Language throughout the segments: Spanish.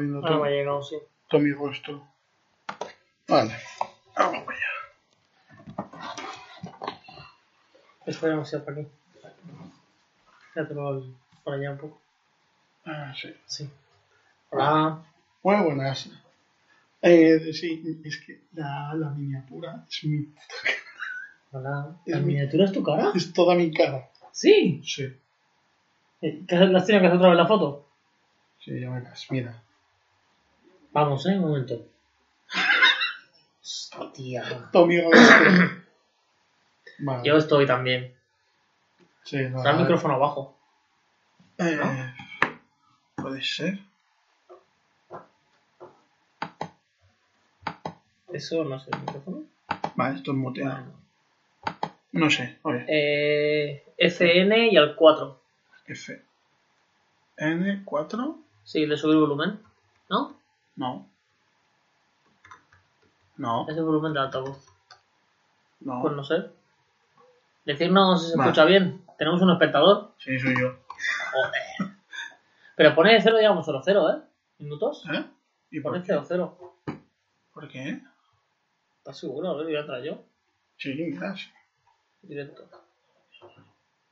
viendo Ahora todo, me ha llegado, sí. todo mi rostro. Vale. Vamos allá. Esto ya no sea para aquí. Ya te lo voy por allá un poco. Ah, sí. Sí. Hola. Muy buenas. Eh, sí, es que la, la miniatura es, mi, Hola. Es ¿La mi- miniatura es tu cara? es toda mi cara. Sí. Sí. Eh, ¿qué- ¿La has tenido que hacer otra vez la foto? Sí, ya verás. Mira. Vamos, eh, un momento. Hostia. Rostro. Vale. Yo estoy también. Sí, no, Está el vale. micrófono abajo. Eh, Puede ser. ¿Eso no es el micrófono? Vale, esto es muteado. Bueno. No sé. Oye. Eh, FN y al 4. F. N4. Sí, le subí el volumen. ¿No? No. No. Es el volumen de altavoz. No. Pues no sé. Decirnos si se Vale. escucha bien. Tenemos un espectador. Sí, soy yo. Joder. Pero pone 0, digamos 0, 0, ¿eh? ¿Minutos? ¿Eh? ¿Y por Pone qué? 0, 0. ¿Por qué? ¿Estás seguro? A ver, voy a entrar yo. Sí, mira. sí. Directo.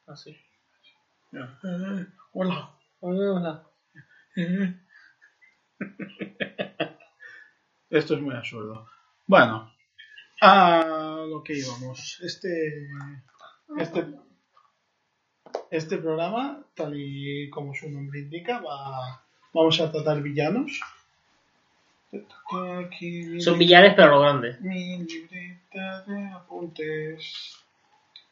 Así. Ya. Eh, hola. Hola. Eh. Esto es muy absurdo. Bueno, a lo que íbamos. Este, este, este programa, tal y como su nombre indica, va, vamos a tratar villanos. Aquí Son billares, pero lo grande. mi libreta de apuntes.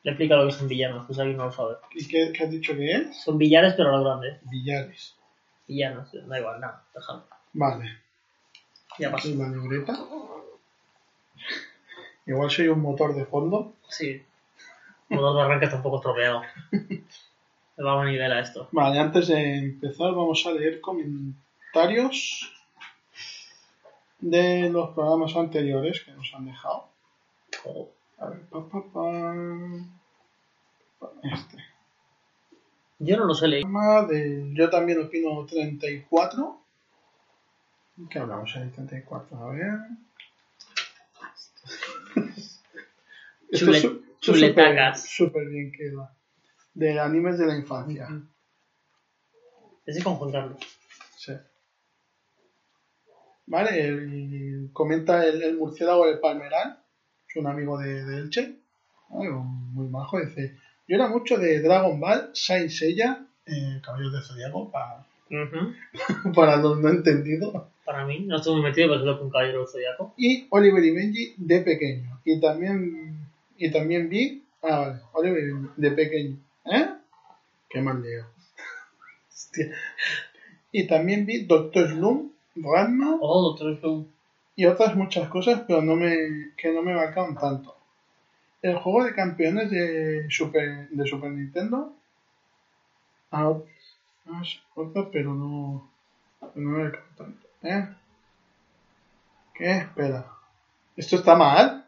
Le explica lo que son villanos, pues alguien no lo sabe. ¿Y qué, qué has dicho que es? Son billares, pero lo grande. Billares. Villanos, da igual, nada, déjalo. Vale. Ya pasó. Aquí la libreta. Igual soy un motor de fondo. Sí. El motor de arranque está un poco estropeado. Le va a manivela esto. Vale, antes de empezar vamos a leer comentarios de los programas anteriores que nos han dejado. Oh. A ver, pa, pa, pa. Este. Yo no lo sé leer. Programa del Yo también opino 34. ¿Qué hablamos en el 34? A ver. Chule- es chuletacas. Súper bien queda. De animes de la infancia. Ese con Juan Carlos. Sí. Vale, el- comenta el, el murciélago del Palmeral, es un amigo de, de Elche, muy majo, dice, yo era mucho de Dragon Ball, Saint Seiya, eh, Caballos de Zodiaco, para, para los no entendidos, Para mí, no estoy muy metido, pero solo con Caballero del Zodiaco. y Oliver y Benji de pequeño, y también, y también vi, ah, vale, Oliver y Benji de pequeño, ¿eh? Qué mal lío. Hostia. Y también vi Doctor Slump, Ranma, Oh, Doctor Who. y otras muchas cosas, pero no me, que no me marcaron tanto. El juego de campeones de Super, de Super Nintendo. Ah, otras, pero no, no me marcaron tanto. ¿Eh? ¿Qué? Espera. ¿Esto está mal?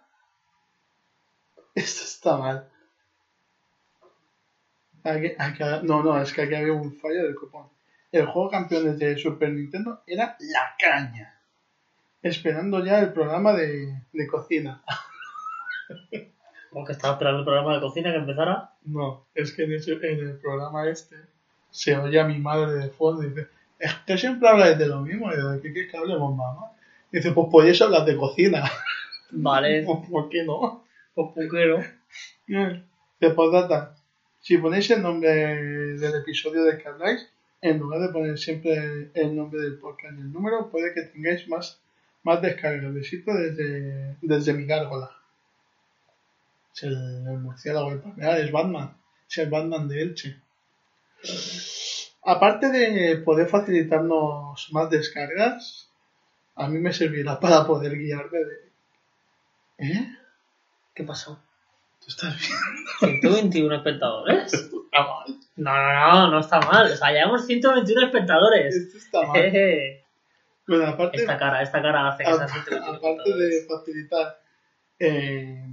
Esto está mal. Aquí- aquí- no, no, es que aquí había un fallo del cupón. El juego campeones de Super Nintendo era la caña esperando ya el programa de, de cocina. Porque estaba esperando el programa de cocina que empezara. No, es que en, ese- en el programa este se oye a mi madre de fondo y dice, es que siempre hablas de lo mismo, y yo, ¿de qué quieres que hablemos, mamá? Y dice, pues podéis hablar de cocina. Vale. Pues, ¿Por qué no? Pues puquero. De postdata, si ponéis el nombre del episodio del que habláis, en lugar de poner siempre el nombre del podcast y el número, puede que tengáis más, más descargas. Desde, desde mi gárgola. Es el, el murciélago del Palmeral, es Batman. Es el Batman de Elche. Aparte de poder facilitarnos más descargas, a mí me servirá para poder guiarme de... ¿Eh? ¿Qué pasó? ¿Tú estás bien? 121 espectadores. Está mal. No, no, no, no está mal. O sea, llevamos 121 espectadores. Esto está mal. Bueno, aparte, Esta cara, esta cara hace que sea a- 121 aparte de facilitar eh,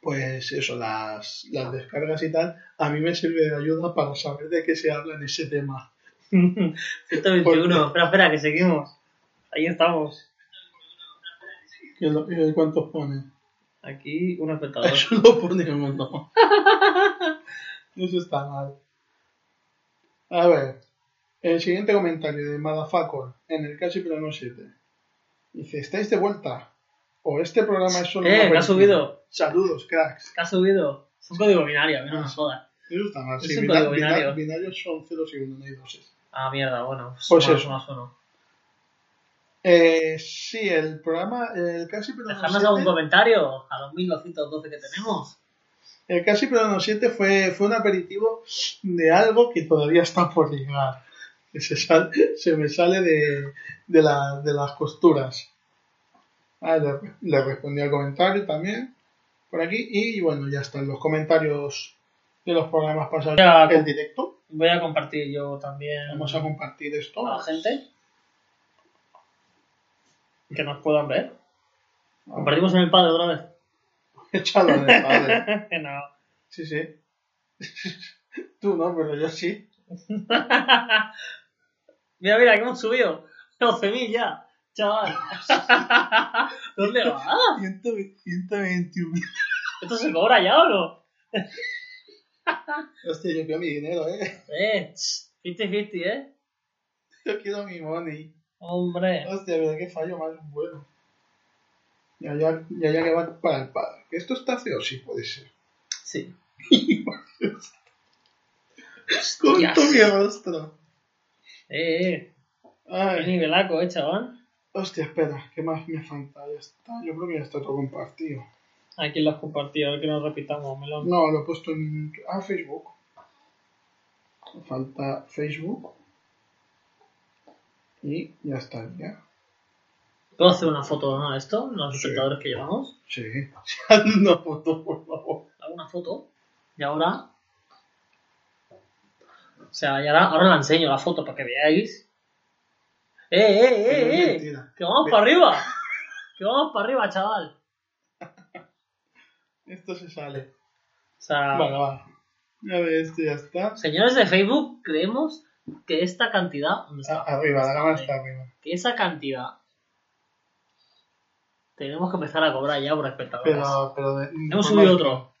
pues eso, las, las descargas y tal, a mí me sirve de ayuda para saber de qué se habla en ese tema. 121. Espera, espera, que seguimos. Ahí estamos. ¿Y cuántos pone? Aquí un espectador. Eso lo ponemos, no. Eso está mal. A ver, el siguiente comentario de Madafacor en el Casi Pero No 7. Dice, ¿estáis de vuelta? ¿O este programa es solo Eh, una que ha subido. Saludos, cracks. ¿Qué ha subido? Es un código binario, a mí no me jodas. Eso está mal. Es Sí, un bina- código bina- binario. binarios son ceros y uno, no hay doses. Ah, mierda, bueno. Pues más, eso. más uno. Eh, sí, el programa, el Casi Pero No Dejadnos 7, algún comentario a los 1212 que tenemos. el Casi Pero No 7 fue, fue un aperitivo de algo que todavía está por llegar. Se, sal- se me sale de, de, la- de las costuras. Ah, le, le respondí al comentario también por aquí y bueno, ya están los comentarios de los programas pasados en directo. Voy a compartir yo también Vamos a compartir esto. a la gente. Que nos puedan ver. Compartimos en el padre otra vez. Échalo en el padre. no. Sí, sí. Tú no, pero yo sí. mira, mira, que hemos subido 12.000 ya, chaval. ¿Dónde va? 121 ¿Esto se cobra ya o no? Hostia, yo quiero mi dinero, eh. Eh, 50-50, ¿eh? Yo quiero mi money. Hombre. Hostia, verdad que fallo más bueno. Ya, ya, ya, ya que va para el padre. ¿Que esto está feo? Sí, puede ser. Sí. Con mi rostro. Eh, eh. Qué Ay, nivelaco, eh, chaval. Hostia, espera, ¿qué más me falta? Ya está. Yo creo que ya está todo compartido. Aquí lo has compartido, a ver que nos repitamos, melón. No, lo he puesto en. Ah, Facebook. Falta Facebook. Y ya está, ya. ¿Puedo hacer una foto ¿no, de esto? Los Sí. espectadores que llevamos. Sí. Haz una foto, por favor. Hago una foto. Y ahora. O sea, y ahora, ahora la enseño la foto para que veáis. ¡Eh, eh, eh, eh! ¡Que vamos Ve- para arriba! ¡Que vamos para arriba, chaval! Esto se sale. O sea, Vale, va. Ya ves, esto ya está. señores de Facebook, creemos que esta cantidad. ¿dónde está? Ah, arriba, la Eh, está arriba. Que esa cantidad. Tenemos que empezar a cobrar ya por espectadores. Pero, pero de, Hemos subido otro.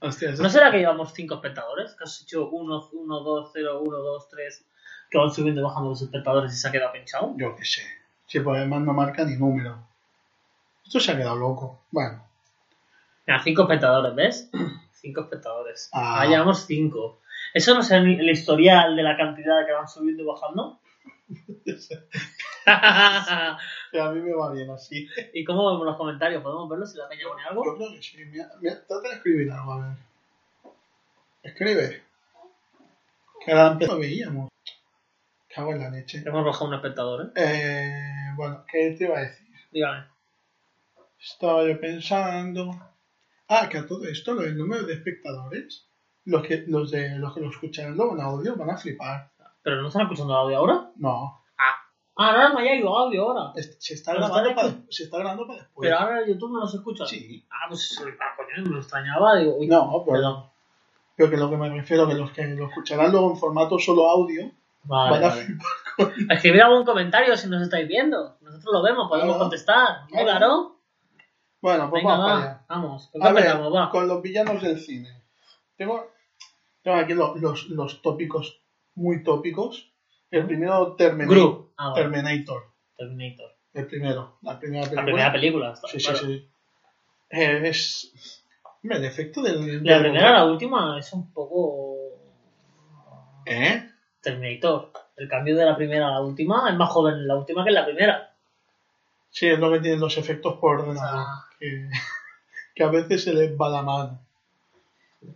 Hostia, eso ¿No será que llevamos 5 espectadores? Que has hecho 1, 1, 2, 0, 1, 2, 3. Que van subiendo y bajando los espectadores y se ha quedado pinchado. Yo qué sé. Sí, pues además no marca ni número. Esto se ha quedado loco. Bueno, Mira, 5 espectadores, ¿ves? 5 espectadores. Ah. Ah, llevamos 5. ¿Eso no es el, el historial de la cantidad que van subiendo y bajando? a mí me va bien así. ¿Y cómo vemos los comentarios? ¿Podemos verlos si la peña pone Yo algo? creo que sí. Mira, mira, trata de escribir algo, a ver. Escribe. Que ahora antes lo veíamos. Cago en la leche. Hemos bajado un espectador, ¿eh? Eh, bueno, ¿qué te iba a decir? Dígame. Estaba yo pensando. Ah, que a todo esto, lo del número de espectadores, los que, los de los que lo escucharán luego en audio van a flipar. ¿Pero no están escuchando audio ahora? No, Ah, no, no hay audio ahora. es- se está, grabando para, de- se está grabando para después. Pero ahora YouTube no los escucha. Sí. Ah, pues ah, coño, me lo extrañaba. Digo, uy, No, pero, perdón. pero que lo que me refiero, que los que lo escucharán luego en formato solo audio, Vale, van a vale. flipar. Escribir algún comentario si nos estáis viendo. Nosotros lo vemos, podemos Claro. contestar. ¿No, Claro. claro? Bueno, pues Venga, vamos para va. allá. Vamos. ¿Con A qué ver, empezamos? Va. con los villanos del cine. Tengo, tengo aquí los, los, los tópicos, muy tópicos. El primero, Terminator. Gru. Ah, vale. Terminator. Terminator. El primero, la primera película. La primera película. está Sí, sí, claro. sí. Eh, es. Hombre, el efecto del. La del- primera a la última es un poco. ¿Eh? Terminator. El cambio de la primera a la última es más joven en la última que en la primera. Sí, es lo que tienen los efectos por ordenador. Ah. Que, que a veces se les va la mano.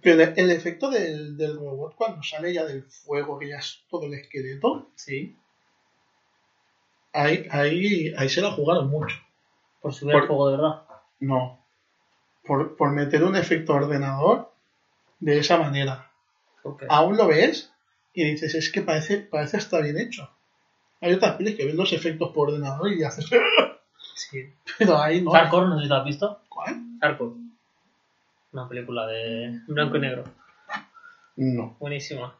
Pero el, el efecto del, del robot cuando sale ya del fuego, que ya es todo el esqueleto, Sí. ahí, ahí, ahí se la jugaron mucho. Por subir Por- el juego de verdad. No. Por, por meter un efecto ordenador de esa manera. Aún lo ves y dices, es que parece, parece estar bien hecho. Hay otras pelis que ven los efectos por ordenador y haces, Sí. pero ahí no. Hardcore, no sé si lo has visto. ¿Cuál? Hardcore. Una película de blanco y negro. No. Buenísima.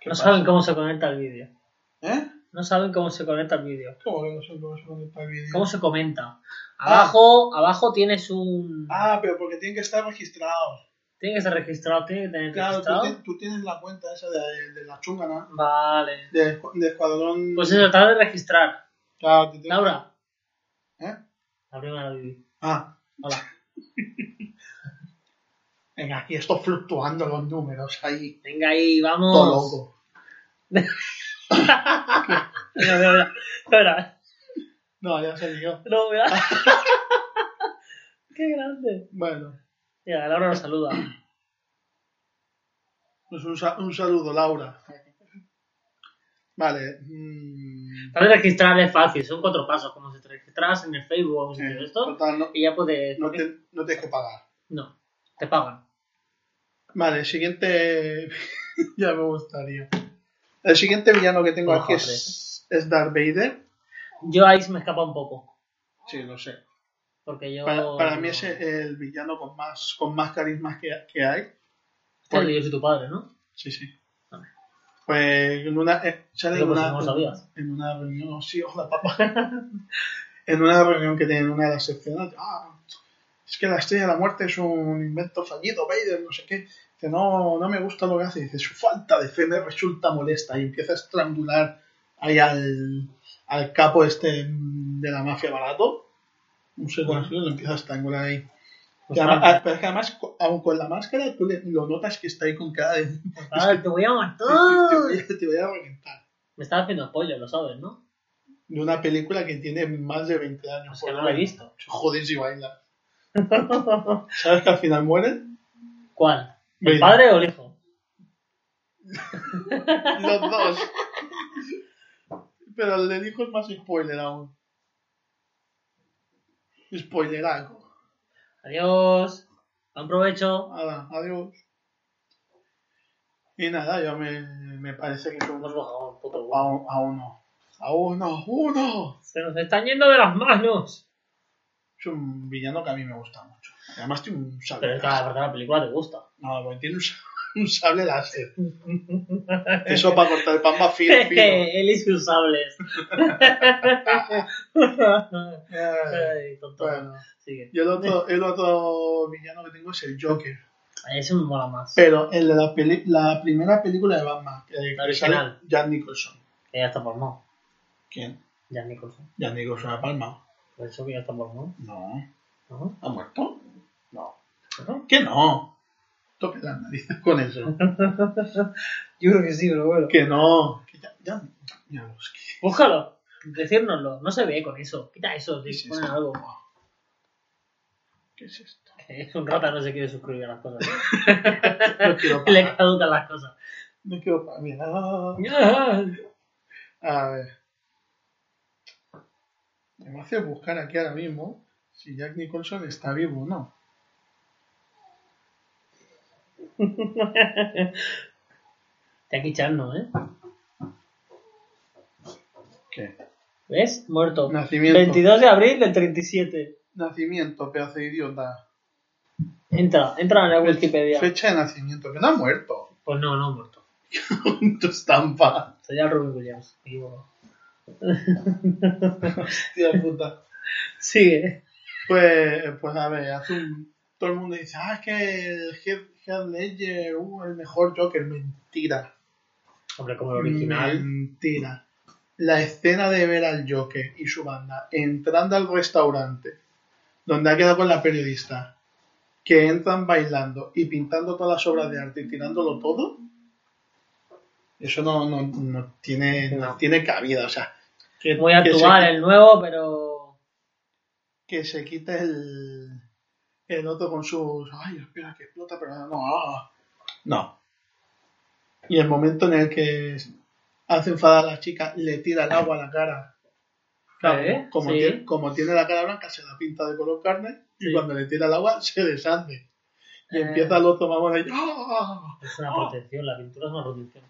¿Qué No pasa? saben cómo se conecta el vídeo. ¿Eh? No saben cómo se conecta el vídeo. ¿Cómo que no sé cómo se conecta el vídeo? ¿Cómo se comenta? Abajo, abajo tienes un... Ah, pero porque tienen que estar registrados. Tiene que ser registrado, tiene que tener Claro, registrado. tú tienes la cuenta esa de, de la chungana, Vale. de, de Escuadrón. Pues eso, trata de registrar. Claro, te tienes- Laura. ¿Eh? La primera Vivi. Ah, Hola. venga, aquí estoy fluctuando los números ahí. Venga ahí, vamos. Todo loco. Mira, mira, mira. Espera. No, ya se lió. No, mira. Qué grande. Bueno, Mira, Laura nos saluda. pues un, sa- un saludo, Laura. Vale. mm, Para registrar es fácil, son cuatro pasos. Como si te registras en el Facebook o de eh, esto total, no, y ya puedes. no, te- no tienes que pagar. No, te pagan. Vale, siguiente. ya me gustaría. El siguiente villano que tengo Ojo, aquí es, es Darth Vader. Yo ahí se me escapa un poco. Sí, lo sé. Porque yo. Para, para mí es el villano con más, con más carisma que, que hay. Este, yo soy tu padre, ¿no? Sí, sí. Pues en una. eh, sale en una, no lo sabías. en una reunión. Sí, hola, papá. en una reunión que tienen una de las secciones. Ah, es que la estrella de la muerte es un invento fallido, Vader, no sé qué. Que no, no me gusta lo que hace. Dice, su falta de fe me resulta molesta. Y empieza a estrangular ahí al, al capo este de la mafia barato. No sé cuál es, lo empieza a estrangular ahí. Pues además- ah, pero es que además, aun con la máscara, tú le- lo notas que está ahí con cara de. Ay, te voy a matar. te voy a, te voy a reventar. Me estás haciendo spoiler, lo sabes, ¿no? De una película que tiene más de 20 años. Es que no la he visto. Joder, si baila. ¿Sabes que al final mueren? ¿Cuál? ¿El Vader. padre o el hijo? Los dos. Pero el del hijo es más spoiler aún. Spoiler algo. Adiós. Buen provecho. Nada, adiós. Y nada, yo me, me parece que. Hemos bajado un poco. A, a uno. A uno, uno. Se nos están yendo de las manos. Es un villano que a mí me gusta mucho. Además tiene un sable. Pero es que la verdad la película te gusta. No, porque tiene un, un sable láser. Eso para cortar el pan más fino, fino. Él y sus sables. Ay, tonto. bueno, Sigue. yo el otro, el otro villano que tengo es el Joker. Eso me mola más. Pero el de la, peli- la primera película de Batman, que, La que original. sale Jack Nicholson. Que ya está palmado. ¿Quién? Jack Nicholson. Jack Nicholson ha palmado. Por eso que ya está palmado. No. ¿No? ¿Ha muerto? No. ¿No? ¿Qué no? Tope las narices con eso. Yo creo que sí, pero bueno. que no. Que ya, ya, ya los que- Búscalo. Decírnoslo. No se ve con eso. Quita eso. ¿Qué es Si ponen esto? algo. ¿Qué es esto? Que Es un rata, no se quiere suscribir a las cosas. No quiero Le pagar. caducan las cosas. No quiero pagar. Mira. A ver. Me hace buscar aquí ahora mismo si Jack Nicholson está vivo o no. Jackie Chan no, ¿eh? ¿Qué? ¿Ves? Muerto. Nacimiento. 22 de abril del 37. Nacimiento, pedazo de idiota. Entra, entra en la Wikipedia. Fecha de nacimiento, que no ha muerto. Pues no, no ha muerto. tu estampa. Soy el Robin Williams. Hostia puta. Sigue. Pues, pues a ver, hace un. Todo el mundo dice, ah, es que el Heath Ledger, uh, el mejor Joker. Mentira. Hombre, como el original. Mentira. La escena de ver al Joker y su banda entrando al restaurante donde ha quedado con la periodista, que entran bailando y pintando todas las obras de arte y tirándolo todo, eso no, no, no tiene, no No. tiene cabida. O sea, que, Muy que actual se, el nuevo, pero. que se quite el, el otro con sus. Ay, espera, que explota, pero no. ah". No. Y el momento en el que hace enfadar a la chica, le tira el agua a la cara. Claro, ¿Eh? como, Sí. tiene, como tiene la cara blanca, se la pinta de color carne y Sí. cuando le tira el agua se deshace. Y Eh. empieza el otro mamón ahí. ¡ah! Es una protección, la pintura es una protección.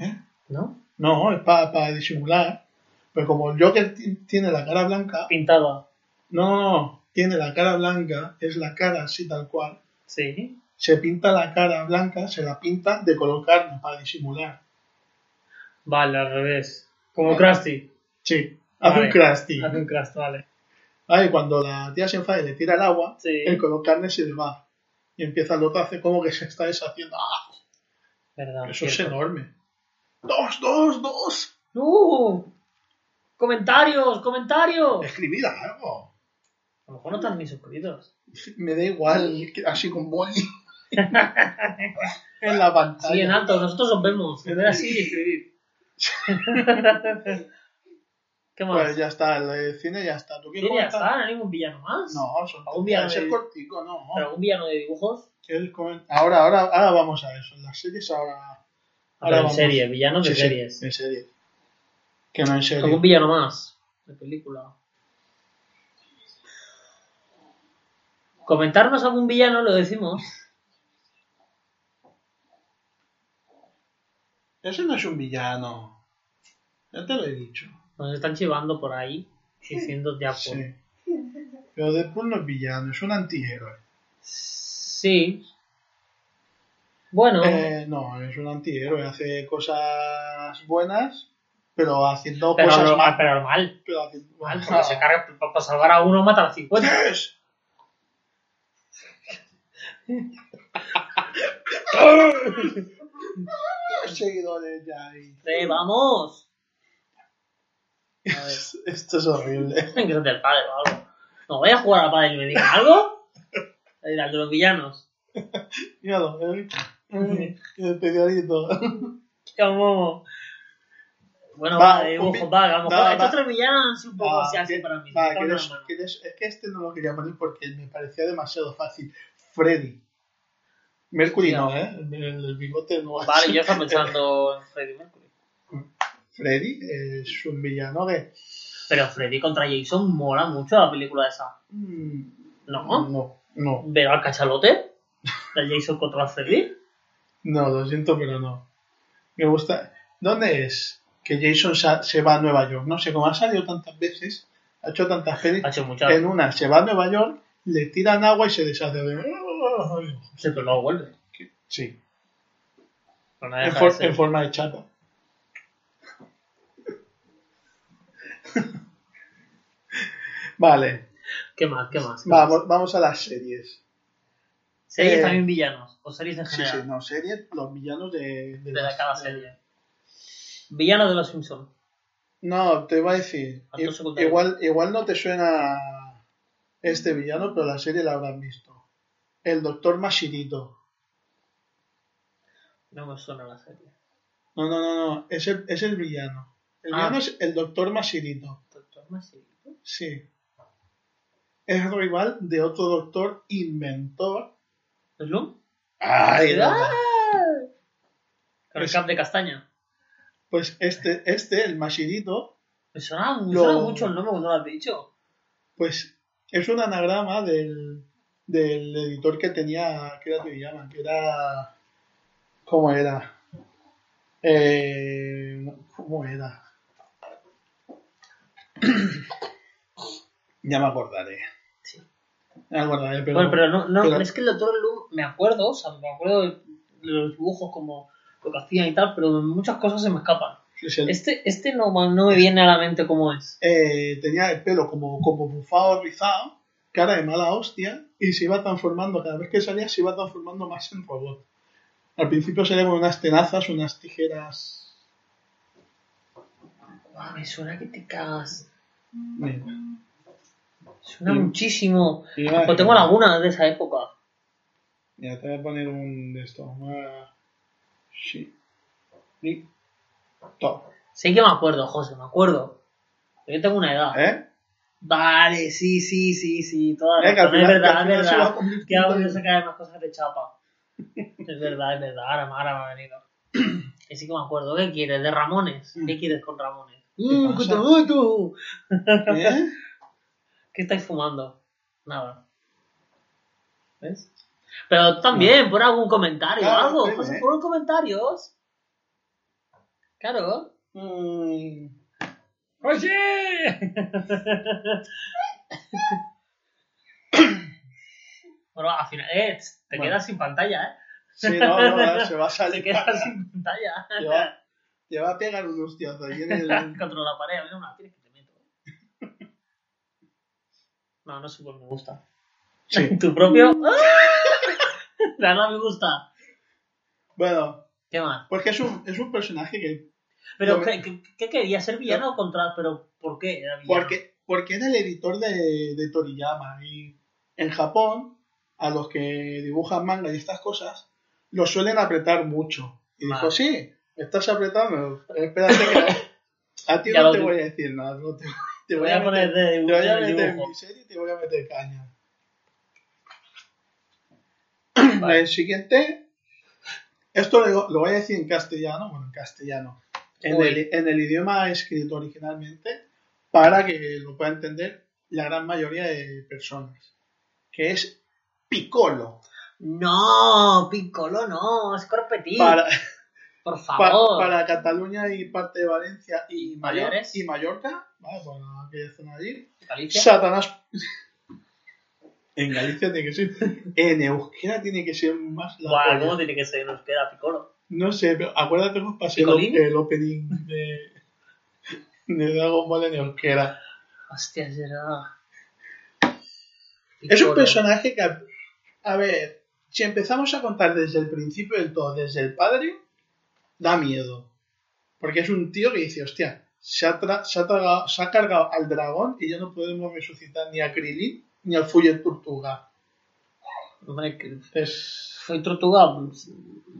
¿Eh? ¿No? No, es para disimular. Pero como el Joker ti- tiene la cara blanca, Pintada. no, no, no, tiene la cara blanca, es la cara así tal cual. Sí. Se pinta la cara blanca, se la pinta de color carne para disimular. Vale, al revés. Como Vale. Krusty. Sí, hace Vale. un crusty. Hace un Krusty, vale. Y cuando la tía se enfada y le tira el agua, Sí. el color carne se le va. Y empieza el otro a hacer como que se está deshaciendo. ¡Ah! Verdad. Eso es enorme. ¡Dos, dos, dos! ¡Uh! ¡Comentarios! ¡Comentarios! Escribid algo. A lo mejor no están ni suscritos. Me da igual, así con boli. en la pantalla. Sí, en alto, nosotros os vemos. Ver así y escribir. ¿Qué más? Pues ya está, el de cine ya está. ¿Tú Sí, quieres ya comentar? está, no hay ningún villano más. No, son Algún villano de- cortico, no. ¿Pero algún villano de dibujos? Ahora, ahora, ahora vamos a eso. En las series ahora. A ahora en vamos. serie, villanos de Sí, sí, series. en serie. Que no en serie. ¿Algún villano más? De película. Comentarnos algún villano, lo decimos. Ese no es un villano. Ya te lo he dicho. Nos están chivando por ahí, diciendo ya por... Sí. Pero Deadpool no es villano, es un antihéroe. Sí. Bueno, Eh, no, es un antihéroe. Hace cosas buenas, pero haciendo pero, cosas lo- mal. pero mal. Pero haciendo... mal porque se carga, para, salvar a uno mata a 50. Tres. Los seguidores ya ahí. Eh, ¡Vamos! A ver, Esto es horrible. que se te padre o algo. No voy a jugar a padre y me digan algo. El de los villanos. Míralo, ¿eh? el periodito. Como... Bueno, Va, va, de un dibujo, vi- va, a lo mejor va, estos tres villanos han sido un poco así que- para mí. va, me cago en ¿quieres- la mano. quieres- es que este no lo quería poner porque me parecía demasiado fácil. Freddy. Mercury Ya. no, ¿eh? El, el bigote no. Vale, yo estaba pensando en Freddy Mercury. Freddy es un villano que. Pero Freddy contra Jason mola mucho la película esa. mm, ¿No? No, no. ¿Ver al cachalote? ¿El Jason contra Freddy? No, lo siento, pero no. Me gusta. ¿Dónde es que Jason se va a Nueva York? No sé, como ha salido tantas veces, ha hecho tantas pelis. Ha hecho muchas. En una se va a Nueva York, le tiran agua y se deshace de. Sí, pero luego vuelve. Sí, no en, for- de forma de chata. vale, ¿Qué más? ¿Qué más? ¿Qué vamos, más? vamos a las series. ¿Series eh, también villanos? ¿O series en general? sí, no, series, los villanos de, de las- cada de- serie. Villano de los Simpsons. No, te iba a decir, igual, igual no te suena este villano, pero la serie la habrás visto. El doctor Mashirito. No me suena la serie. No, no, no, no, es el, es el villano. El Ah. villano es el doctor Mashirito. Doctor Masito. Sí. Es rival de otro doctor inventor. ¿Es Loom? ¡Ay, ¡Ah! Con el cap de castaña. Pues este, este, el Mashirito, Me suena, me Lo- suena mucho el nombre cuando lo has dicho. pues es un anagrama del, del editor que tenía, que era Toriyama, que era... ¿Cómo era? Eh, ¿Cómo era? ya me acordaré. Sí. Me acordaré, pero... bueno, pero no, no pero- es que el Doctor Loom, me acuerdo, o sea, me acuerdo de los dibujos como lo que hacían y tal, pero muchas cosas se me escapan. es el- Este, este no, no me viene a la mente cómo es. eh, tenía el pelo como, como bufado, rizado, cara de mala hostia, y se iba transformando, cada vez que salía se iba transformando más en robot. Al principio salía con unas tenazas, unas tijeras... Guau, me suena que te cagas. Mira. Suena muchísimo. Pues tengo lagunas de esa época. Mira, te voy a poner un de estos. Ah, Sí. Y... Top. Sí que me acuerdo, José, me acuerdo. Yo tengo una edad. ¿Eh? Vale, sí, sí, sí, sí. Toda que razón, es que verdad, es verdad. Que hago yo que hay más cosas de chapa. es verdad, es verdad. Ahora, ahora me ha venido. Y sí que me acuerdo. ¿Qué quieres? ¿De Ramones? Mm. ¿Qué quieres con Ramones? ¿Qué Mm, pasa? que te mato. ¿Eh? ¿Qué estáis fumando? Nada. ¿Ves? Pero también, pon algún comentario o Claro, algo. José, ¿eh? comentarios. Claro. Mm. ¡Oye! bueno, al final, eh, te Bueno. quedas sin pantalla, ¿eh? Sí, no, no, se va a Te salir. quedas cara. sin pantalla. Te va, te va a pegar un hostiazo ahí en el. Contra la pared, a mí no me la tienes que te meto. ¿eh? No, no sé qué me gusta. Sí. ¿Tu propio? La no me gusta. Bueno, ¿Qué más? porque es un, es un personaje que. ¿Pero qué, qué- qué quería? ¿Ser villano o contra...? ¿Pero por qué era villano? Porque, porque era el editor de, de Toriyama. Y en Japón, a los que dibujan manga y estas cosas, los suelen apretar mucho. Y dijo, sí, me estás apretando. Espérate que. A ti no te voy a decir nada. no te, te Te voy voy a poner meter, de te dibujo voy a meter en mi serie y te voy a meter caña. Vale. El siguiente, esto lo, lo voy a decir en castellano, bueno, en castellano, en el, en el idioma escrito originalmente, para que lo pueda entender la gran mayoría de personas, que es Piccolo. No, Piccolo no, es Corpetín. Para, Por favor. para Cataluña y parte de Valencia y, Mayor- Baleares. y Mallorca, ¿vale? Para aquella zona de allí, Galicia. Satanás. En Galicia tiene que ser. En euskera tiene que ser más la polla. ¿cómo tiene que ser? Nos queda Piccolo. No sé, pero acuérdate que os pasé el, opening de, de Dragon Ball en euskera. Hostia, es verdad. Es un personaje que, a, a ver, si empezamos a contar desde el principio del todo, desde el padre, da miedo. Porque es un tío que dice, hostia, se ha, tra- se ha, tragado- se ha cargado al dragón y ya no podemos resucitar ni a Krillin ni al Fuller Tortuga. Que- Es... Fue tortuga.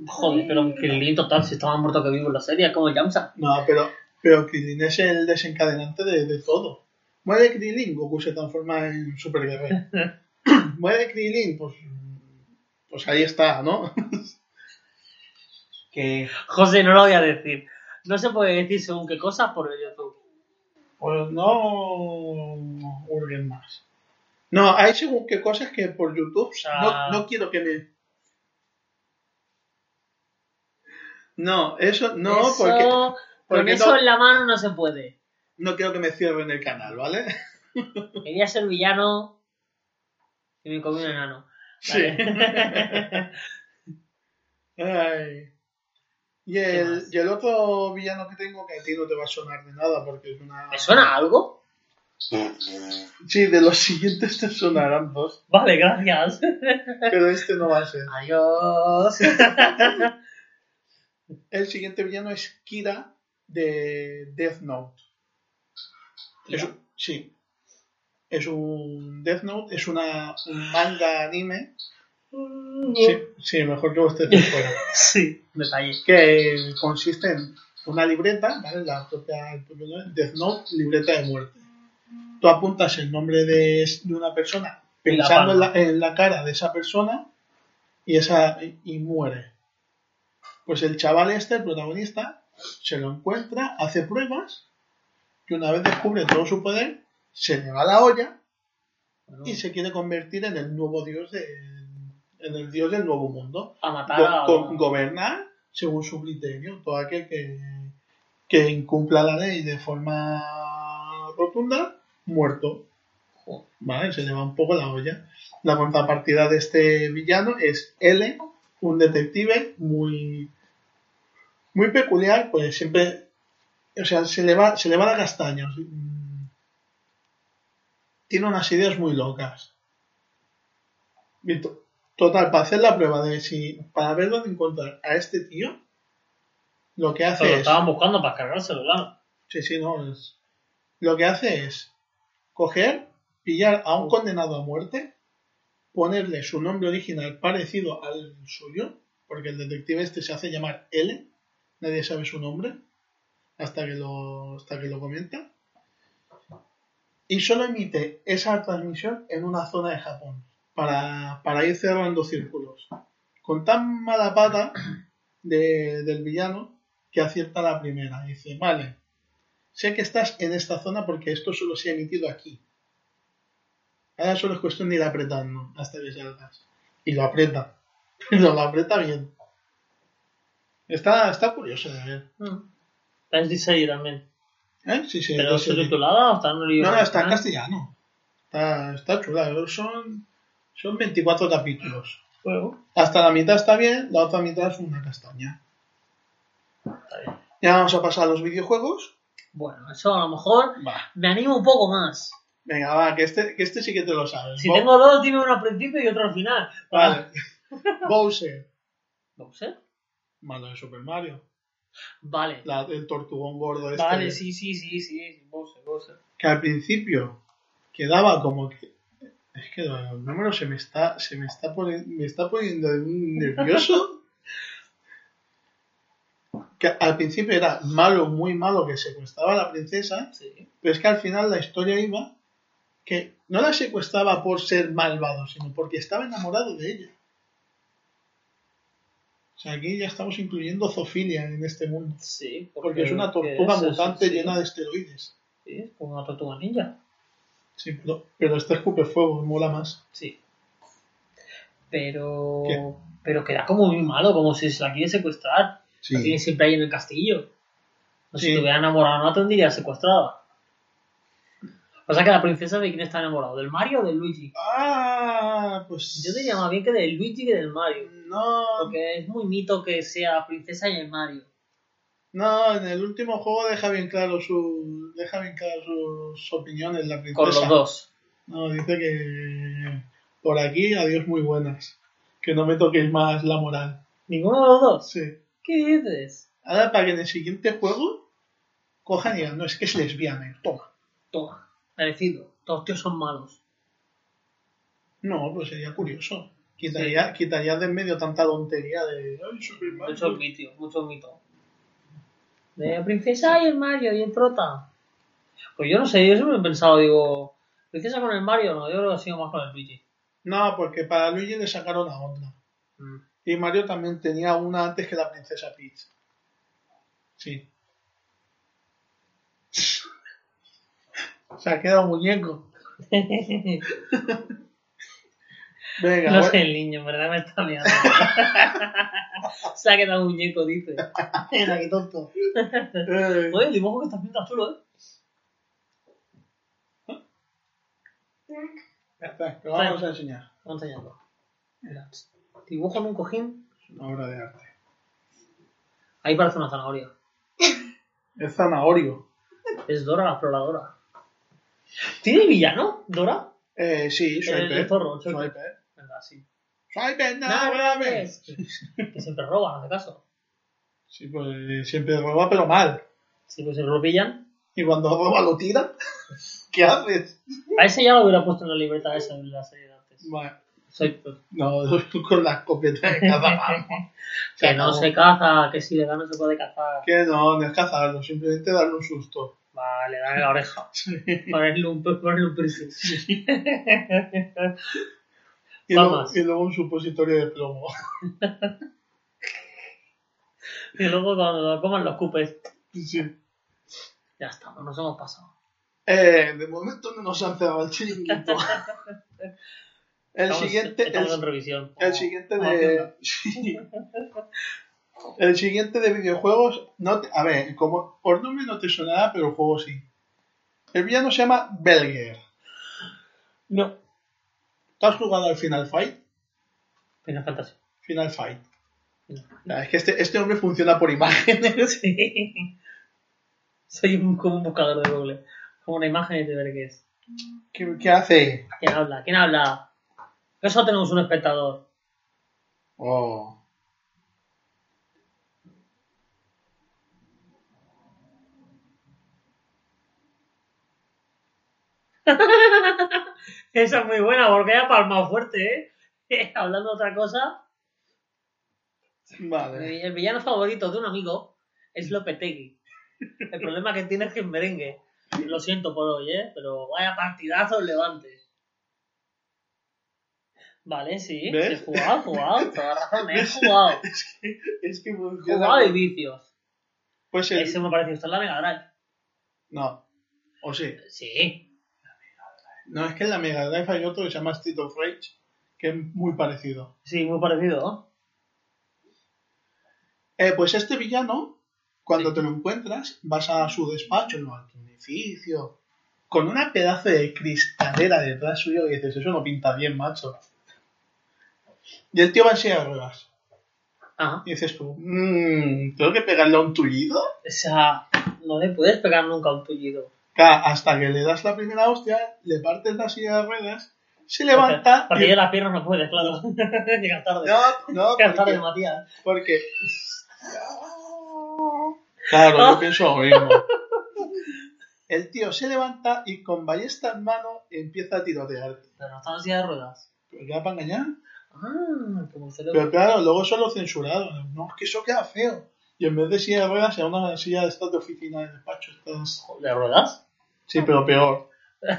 Joder, pero Krillin total, si estaba muerto que vivo en la serie, como Yamsa. No, pero, pero Krillin es el desencadenante de, de todo. Muere Krillin, Goku se transforma en Super Guerrero. Muere Krillin, pues, pues ahí está, ¿no? que José, no lo voy a decir. No se puede decir según qué cosas por el YouTube. pues no hurguen más. No, hay según qué cosas que por YouTube no, no quiero que me... No, eso no, Eso, porque, Con eso no, en la mano no se puede. no quiero que me cierren el canal, ¿vale? Quería ser villano y me comí un enano. Sí. Ay. Y ¿Qué el, y el otro villano que tengo que a ti no te va a sonar de nada porque es una... ¿Me suena algo? Sí, de los siguientes te sonarán dos, Vale, gracias. pero este no va a ser. Adiós. El siguiente villano es Kira de Death Note. Es sí. Es un Death Note, es una, un manga anime. Sí, sí, mejor que usted fuera. Sí, detalle. que consiste en una libreta, ¿vale? La propia, Death Note, libreta de muerte. Tú apuntas el nombre de, de una persona pensando en la, en la cara de esa persona y, esa, y, y muere. Pues el chaval este, el protagonista, se lo encuentra, hace pruebas y una vez descubre todo su poder, se le va la olla Bueno, y se quiere convertir en el nuevo dios de, en el dios del nuevo mundo a matar go- a... go- gobernar según su criterio. Todo aquel que, que incumpla la ley de forma rotunda, muerto. ¿Vale? Se lleva un poco la olla. La contrapartida de este villano es L, un detective muy, muy peculiar, pues siempre, o sea, se le va, se le va la castaña. Mm. Tiene unas ideas muy locas. Total, para hacer la prueba de si, para ver dónde encontrar a este tío, lo que hace Pero lo es, estaban buscando para cargárselo, claro. sí, sí, no, es, lo que hace es coger, pillar a un condenado a muerte, ponerle su nombre original parecido al suyo, porque el detective este se hace llamar L, nadie sabe su nombre, hasta que lo, hasta que lo comenta, y solo emite esa transmisión en una zona de Japón, para, para ir cerrando círculos. Con tan mala pata de- del villano que acierta la primera. Dice, vale, sé que estás en esta zona porque esto solo se ha emitido aquí. Ahora solo es cuestión de ir apretando hasta que salgas. Y lo aprieta. Pero lo aprieta bien. Está, está curioso de ver. Mm. Es de serie también. ¿Eh? Sí, sí. ¿Pero subtitulada o está en No, no, está en original? castellano. Está, está chula. Son, son 24 capítulos. Bueno, Hasta la mitad está bien, la otra mitad es una castaña. está bien. Ya vamos a pasar a los videojuegos. Bueno, eso a lo mejor Va. me animo un poco más. Venga, va, que este, que este sí que te lo sabes. Si Bo- tengo dos, dime uno al principio y otro al final. Vale. Bowser. ¿Bowser? Malo de Super Mario. Vale. La- el tortugón gordo este. Vale, sí, sí, sí, sí. Bowser, Bowser. Que al principio quedaba como que. Es que los números se me está, se me está, poni- me está poniendo nervioso. que al principio era malo, muy malo, que secuestraba a la princesa. Sí. Pero es que al final la historia iba que no la secuestraba por ser malvado, sino porque estaba enamorado de ella. O sea, aquí ya estamos incluyendo zoofilia en este mundo. Sí. Porque es una tortuga es mutante sí. llena de esteroides. Sí, es como una tortuga ninja. Sí, pero, pero este escupe fuego, mola más. Sí. Pero. ¿Qué? Pero queda como muy malo, como si se la quiere secuestrar. La tiene Sí. siempre ahí en el castillo. No, Sí. Si te hubiera enamorado, no la tendría secuestrada. O sea que la princesa de quién está enamorado, ¿del Mario o del Luigi? Ah, pues. Yo diría más bien que del Luigi que del Mario. No, Porque es muy mito que sea la princesa y el Mario. no, en el último juego deja bien claro su, deja bien claro sus opiniones la princesa. Con los dos. No, dice que por aquí adiós muy buenas. Que no me toquéis más la moral. ¿Ninguno de los dos? Sí. ¿Qué dices? Ahora para que en el siguiente juego cojan y digan, no, es que es lesbiana. Toma. Toma. Merecido. Todos tíos son malos. No, pues sería curioso. Quitaría, quitaría de en medio tanta tontería de. Ay, Super Mario". Mucho mito, mucho mito. De la princesa y el Mario y el prota. Pues yo no sé, yo siempre he pensado, digo, princesa con el Mario, no, yo creo que ha sido más con el Luigi. No, porque para Luigi le sacaron a otra. Mm. Y Mario también tenía una antes que la princesa Peach. Sí. Se ha quedado muñeco. Venga, no sé el niño, en verdad me está mirando. Se ha quedado muñeco, dice. Mira, qué tonto. eh, Oye, el dibujo que estás viendo está chulo, ¿eh? espera, lo vamos a enseñar. Vamos enseñando. Mira, dibujo en un cojín. Es una obra de arte. Ahí parece una zanahoria. Es zanahorio. Es Dora la exploradora. ¿Tiene villano, Dora? Eh, sí, El, Swiper. el zorro, el zorro. Swiper. Venga, sí. Swiper, no, Nada, grabes. Que siempre roba, no hace caso. Sí, pues siempre roba, pero mal. Si pues se lo pillan. Y cuando roba lo tira. ¿Qué haces? A ese ya lo hubiera puesto en la libreta esa en la serie de antes. Bueno, Soy no, con la escopeta de caza. que no se caza, que si le da no se puede cazar. Que no, no es cazarlo, simplemente darle un susto. Vale, dale la oreja. Sí. Ponerle un, ponerle un piercing. Y, luego, Vamos. y luego un supositorio de plomo. Y luego cuando lo coman los cupes. Sí. Ya está, no nos hemos pasado. Eh, de momento no nos han cerrado el chiringuito. El Estamos- siguiente, Estamos el, en revisión. el siguiente de. El siguiente de videojuegos. No te- a ver, como por nombre no te sonará, pero el juego sí. El villano se llama Belger. No. ¿Tú has jugado al Final Fight? Final Fantasy. Final Fight. Es que este, este hombre funciona por imágenes. Sí. Soy un, como un buscador de Google. Como una imagen y te veré qué es. ¿Qué, qué hace? ¿Quién habla? ¿Quién habla? Que solo tenemos un espectador. Oh. Esa es muy buena porque ha palmado fuerte, ¿eh? Hablando de otra cosa. Vale. El villano favorito de un amigo es Lopetegui. El problema que tiene es que es merengue. Lo siento por hoy, ¿eh? Pero vaya partidazo el Levante. Vale, sí. ¿Ves? He jugado, jugado. Toda razón, he jugado. Es que, es que funciona. jugado y vicios. Pues el- Ese me parece está en la Mega Drive. No. O sí. Sí. No, es que en la Mega Drive hay otro que se llama Street of Rage, que es muy parecido. Sí, muy parecido, ¿no? Eh, pues este villano Cuando Sí. te lo encuentras, vas a su despacho, en un edificio, con una pedazo de cristalera detrás suyo y dices, eso no pinta bien, macho. Y el tío va en silla de ruedas. Ajá. Y dices tú, mmm, ¿tengo que pegarle a un tullido? O sea, no le puedes pegar nunca un tullido. Claro, hasta que le das la primera hostia, le partes la silla de ruedas, se levanta Porque y... de las piernas no puedes, claro. Llegas tarde. No, no, Llegas tarde, porque... Matías. porque... Claro, yo pienso lo mismo. El tío se levanta y con ballesta en mano empieza a tirotear. Pero no estaba en silla de ruedas. ¿Pero queda para engañar? Ah, como. Pero claro, luego eso lo censuraron. No, es que eso queda feo. Y en vez de silla de ruedas, era una silla de estas de oficina de despacho. Estas... ¿De ruedas? Sí, pero peor.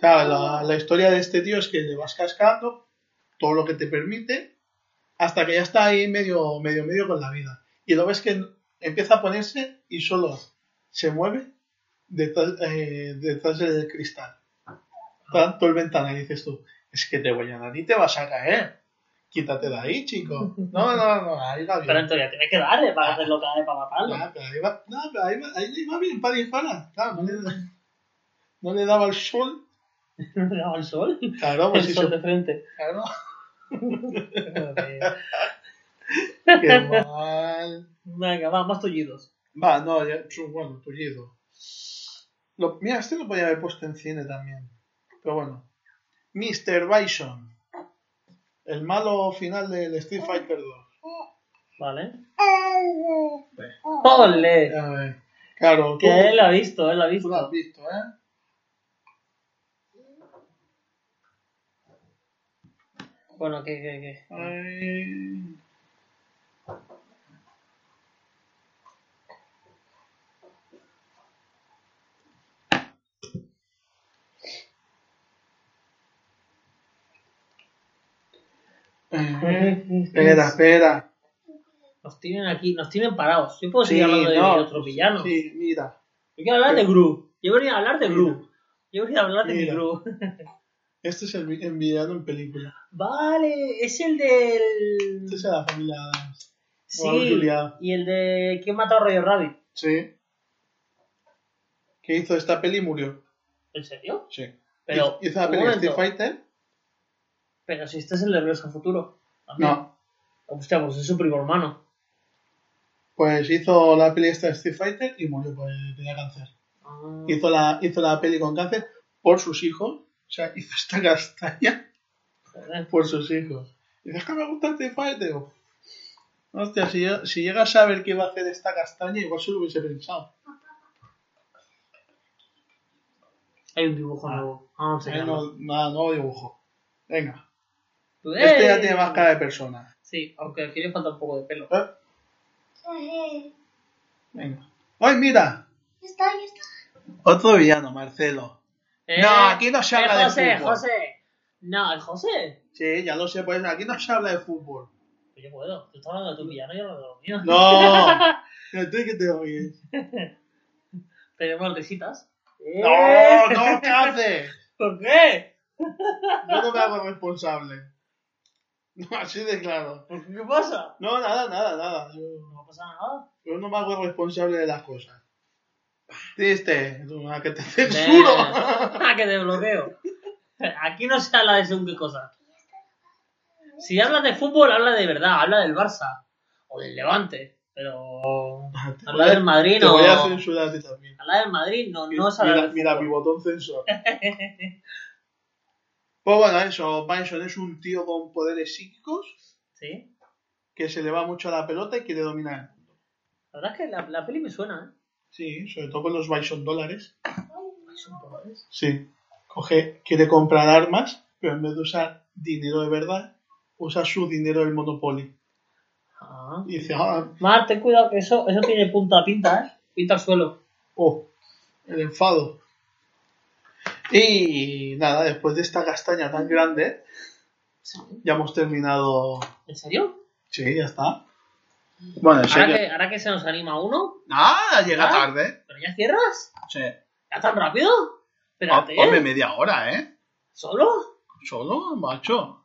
Claro, la, la historia de este tío es que le vas cascando todo lo que te permite hasta que ya está ahí medio, medio, medio con la vida. Y lo ves que empieza a ponerse y solo se mueve detrás, eh, detrás del cristal. Tanto el ventana dices tú, es que te voy a dar y te vas a caer. Quítate de ahí, chico. No, no, no, ahí va bien. Pero en teoría tienes que darle para hacer lo que hay para matarlo. Ah, pero ahí va, no, pero ahí va, ahí va bien para disparar. Claro, no le, no le daba el sol. ¿Le daba el sol? Claro, pues el sol de frente. claro. Qué mal. Venga, va, más tullidos. Va, no, ya, bueno, tullido. Lo, mira, este lo podía haber puesto en cine también. Pero bueno. Mr. Bison. El malo final del Street Fighter 2. Vale. ¡Ole! A ver. Claro, tú, Que él lo ha visto, él lo ha tú lo has visto. visto, ¿eh? Bueno, que, que, que. Ay. Espera, espera. Nos tienen aquí, nos tienen parados. Yo puedo seguir Sí, hablando de no, otros villanos. Sí, mira. Yo quiero hablar de Gru. Yo venía a hablar de Gru. Yo venía a hablar de mi Mira. Gru. Este es el, el villano en película. Vale, es el del. Este es de la familia Adams. Sí, y el de. ¿Quién mató a Roger Rabbit? Sí. ¿Qué hizo esta peli y murió? ¿En serio? Sí. Pero, hizo la peli. Street Fighter. Pero si este es el de Regreso Futuro. También. No. Hostia, pues es su primo hermano. Pues hizo la peli esta de Street Fighter y murió, pues tenía cáncer. Ah, Hizo la, hizo la peli con cáncer por sus hijos. O sea, hizo esta castaña joder. por sus hijos. Y dices que me gusta Street Fighter. Hostia, si, llega- si llega a saber qué iba a hacer esta castaña, igual se lo hubiese pensado. Hay un dibujo Ah. nuevo. Vamos a no, nada, nuevo dibujo. Venga. Tú, Este ya ¡eh! tiene más cara de persona. Sí, aunque aquí le falta un poco de pelo. ¿Eh? Venga. ¡Ay, mira! Está, ya está. Otro villano, Marcelo. Eh, No, aquí no se eh, habla de José, fútbol. José. No, el José. Sí, ya lo sé, pues aquí no se habla de fútbol. Pues yo puedo. Tú estás hablando de tu villano y yo hablo de lo mío. No. No tú que te oyes. Tenemos risitas. No, no, ¿qué haces? ¿Por qué? Yo no me hago responsable. No, así de claro. ¿Por qué? ¿Qué pasa? No, nada, nada, nada. Yo, No pasa nada. yo no me hago responsable de las cosas. Triste, a que te censuro. Ah, que te bloqueo. Aquí no se habla de según qué cosa. Si hablas de fútbol, habla de verdad, habla del Barça o del Levante. Pero Te habla a- del Madrid Te no. voy a censurar a ti también. Habla del Madrid no, no es hablar mira, mira mi botón censor. Pues bueno, eso, Bison es un tío con poderes psíquicos Sí. que se le va mucho a la pelota y quiere dominar el mundo. La verdad es que la, la peli me suena, ¿eh? Sí, sobre todo con los Bison dólares. Son colores. Sí. Coge, quiere comprar armas, pero en vez de usar dinero de verdad, usa su dinero del Monopoly. Ah. Y dice, ah, Mar, ten cuidado que eso, eso tiene punta pinta, ¿eh? Pinta al suelo. oh, el enfado. Y nada, después de esta castaña tan grande, ya hemos terminado. ¿En serio? Sí, ya está. Bueno, en Ahora que, ahora que se nos anima uno, Nada, llega ¿Ah? tarde. ¿pero ya cierras? Sí. ¿Ya tan rápido? Espérate, Ah, Hombre, ¿eh? media hora, ¿eh? ¿Solo? Solo, macho.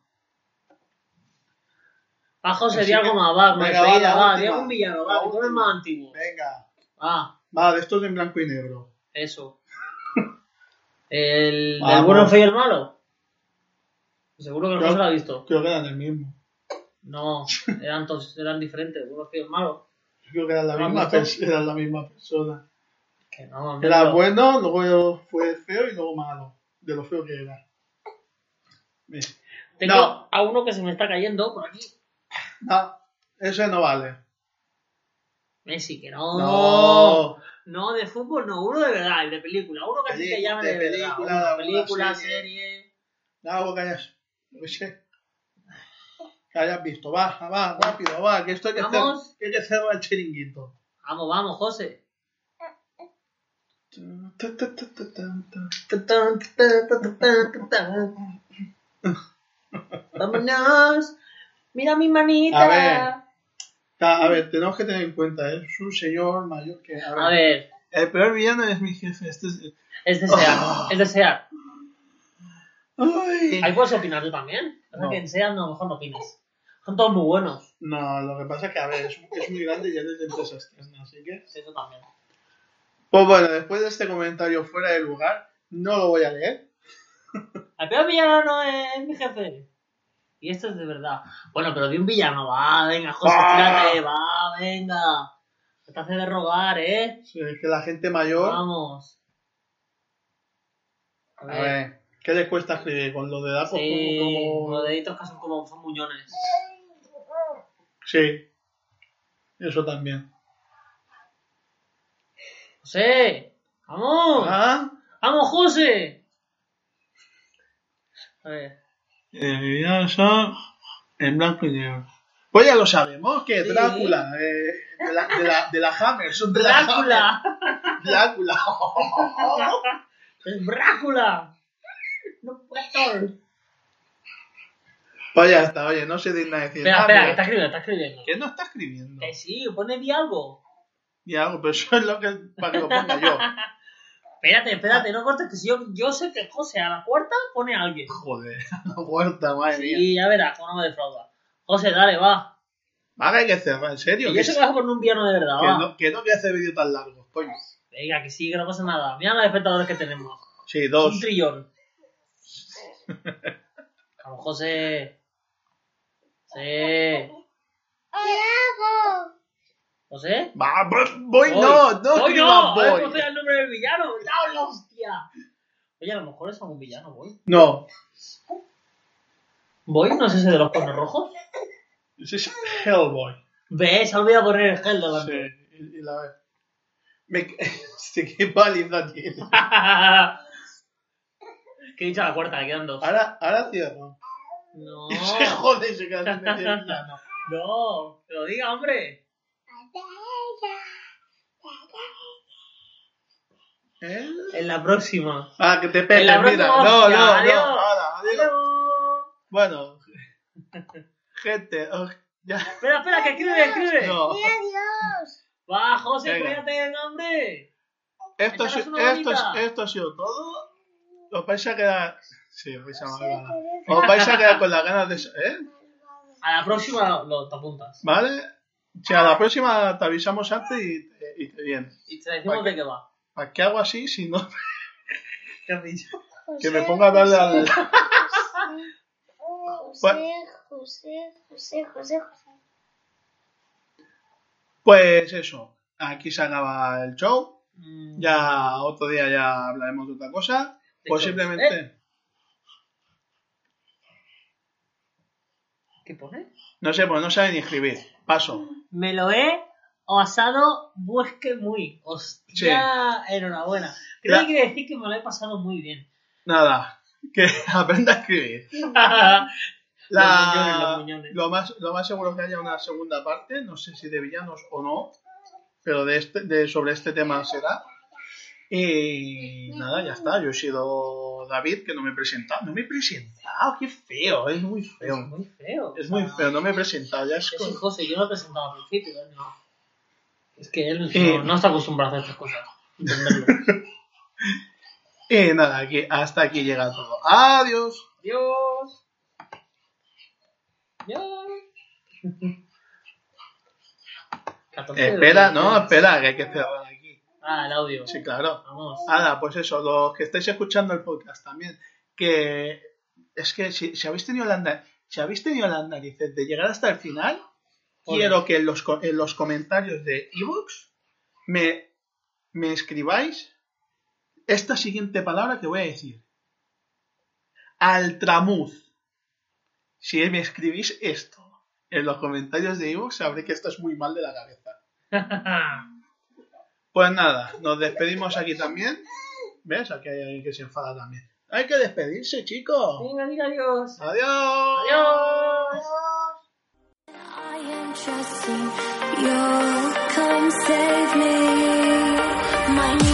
Va, Así di algo que- más, va, como va, despedida, la va, di última. algún villano, va, que tú eres más antiguo. Venga. Ah, Va, de estos en blanco y negro. eso. El bueno, el feo y el malo. Seguro que Creo- José lo ha visto. Creo que eran el mismo. No, eran, todos, eran diferentes, el bueno, y el malo. Creo que eran la, ¿Lo has misma, eran la misma persona. Que no, hombre, Era bueno, luego fue feo y luego malo. De lo feo que era. Bien. Tengo No. a uno que se me está cayendo por aquí. No, ese no vale. Messi, que no. No. No, de fútbol no, uno de verdad, el de película. Uno que así te llame de película, de película, serie. que hayas, no sé, que hayas visto. Va, va, rápido, va, que esto hay que hacer, Vamos. que hay que hacer el chiringuito. Vamos, vamos, José. Vámonos. Mira mi manita. A ver. A ver, tenemos que tener en cuenta, es un señor mayor que... A ver, A ver, el peor villano es mi jefe. Este es... es desear, Oh. es desear. Ay. Ahí puedes opinar tú también. O sea No. que en SEAT no, mejor no opines. Son todos muy buenos. No, lo que pasa es que, a ver, es, es muy grande y ya es de empresas así que... Eso también. Pues bueno, después de este comentario fuera de lugar, no lo voy a leer. El peor villano no es mi jefe. Y esto es de verdad. Bueno, pero de un villano, va, venga, José, Ah. tírate, va, venga. Te hace de rogar, ¿eh? Sí, Es que la gente mayor... Vamos. A A ver. ¿qué les cuesta escribir? Con lo de datos Sí, como... como- los deditos que son como son muñones. Sí, eso también. José, vamos. ¿Ah? Vamos, José. A ver. Eh, ya son en blanco y negro. Pues ya lo sabemos, que Sí. Drácula, eh, de, la, de, la, de la Hammer, son de la Hammer. Drácula. Drácula. Es Drácula. No puedo. Pues ya está, oye, no se digna decir Espera, nada. espera, que está escribiendo, está escribiendo. ¿Qué no está escribiendo? Que sí, pone di algo. Algo, pero eso es lo que para que lo ponga yo. Espérate, espérate, no cortes, que si yo, yo sé que José a la cuarta pone a alguien. Joder, la puerta, madre mía. Y ya verás cómo no me defrauda. José, dale, va. Va, que hay que cerrar, en serio. Y Que, yo sé que vas a poner un piano de verdad, que va. no, que no voy a hacer vídeo tan largo, coño. Venga, que sí, que no pasa nada. Mira los espectadores que tenemos. Sí, dos. Un trillón. Vamos, José. Sí. ¿José? Va, voy, voy no, no, voy no. voy. Ver, el nombre del villano. ¡No, la hostia! Oye, a lo mejor es algún villano, voy. No, ¿Voy? ¿No es ese de los cuernos rojos? ese es Hellboy. ¿Ves? Se ha olvidado poner el gel delante. Sí, y, y la ve. Me, qué paliza tiene. que he dicho a la cuarta, quedan dos. Ahora, ahora cierro. No. Se jode, se queda sin. No, que lo diga, hombre. ¿Eh? En la próxima. Ah, que te En pete, mira. No, no, adiós. no. Ahora, adiós. Adiós. Bueno, gente, oh, ya. Espera, espera, que escribe, escribe. No. Va, José, Venga. cuídate el nombre. Esto, ha Échanos sido- una esto, bonita. esto ha sido todo. Os vais a quedar. Sí, os vais a quedar. Os vais a quedar con las ganas de. ¿Eh? A la próxima lo te apuntas. ¿Vale? Si a la próxima te avisamos antes y, te- y te vienes. Y te decimos ¿Para de qué va. ¿Para qué hago así si no? ¿Qué has dicho? Que me ponga a darle al. José, José, José, José, José. Pues eso. Aquí se acaba el show. Mm, Ya otro día ya hablaremos de otra cosa. De Pues. ¿Eh? ¿Qué pone? No sé, pues no sabe ni escribir. Paso. Me lo he pasado busque muy. Hostia, enhorabuena. Creo La- que quiere decir que me lo he pasado muy bien. Nada. Que aprenda a escribir. Los muñones, La, los muñones. lo, más, lo más seguro que haya una segunda parte, no sé si de villanos o no, pero de este, de, sobre este tema será. Y nada, ya está. Yo he sido David, que no me he presentado. No me he presentado, qué feo, es muy Es feo. muy feo. Es o muy feo, no me he presentado. Ya es Yo con- soy José, yo lo he presentado al principio. ¿eh? No. Es que él Eh. no, no está acostumbrado a hacer estas cosas. Y nada, aquí, hasta aquí llega todo. Adiós. Adiós. Adiós. 14 de Espera, no, espera, que hay que cerrar aquí. Ah, el audio. Sí, claro. Vamos. Nada, pues eso, los que estáis escuchando el podcast también, que es que si, si habéis tenido la si habéis tenido las narices de llegar hasta el final. Quiero que en los, en los comentarios de Evox me, me escribáis esta siguiente palabra que voy a decir. Altramuz. Si me escribís esto en los comentarios de Evox, sabré que esto es muy mal de la cabeza. Pues nada, nos despedimos aquí también. ¿Ves? Aquí hay alguien que se enfada también. Hay que despedirse, chicos. Venga, diga adiós. Adiós. Adiós. Trusting you'll come save me. My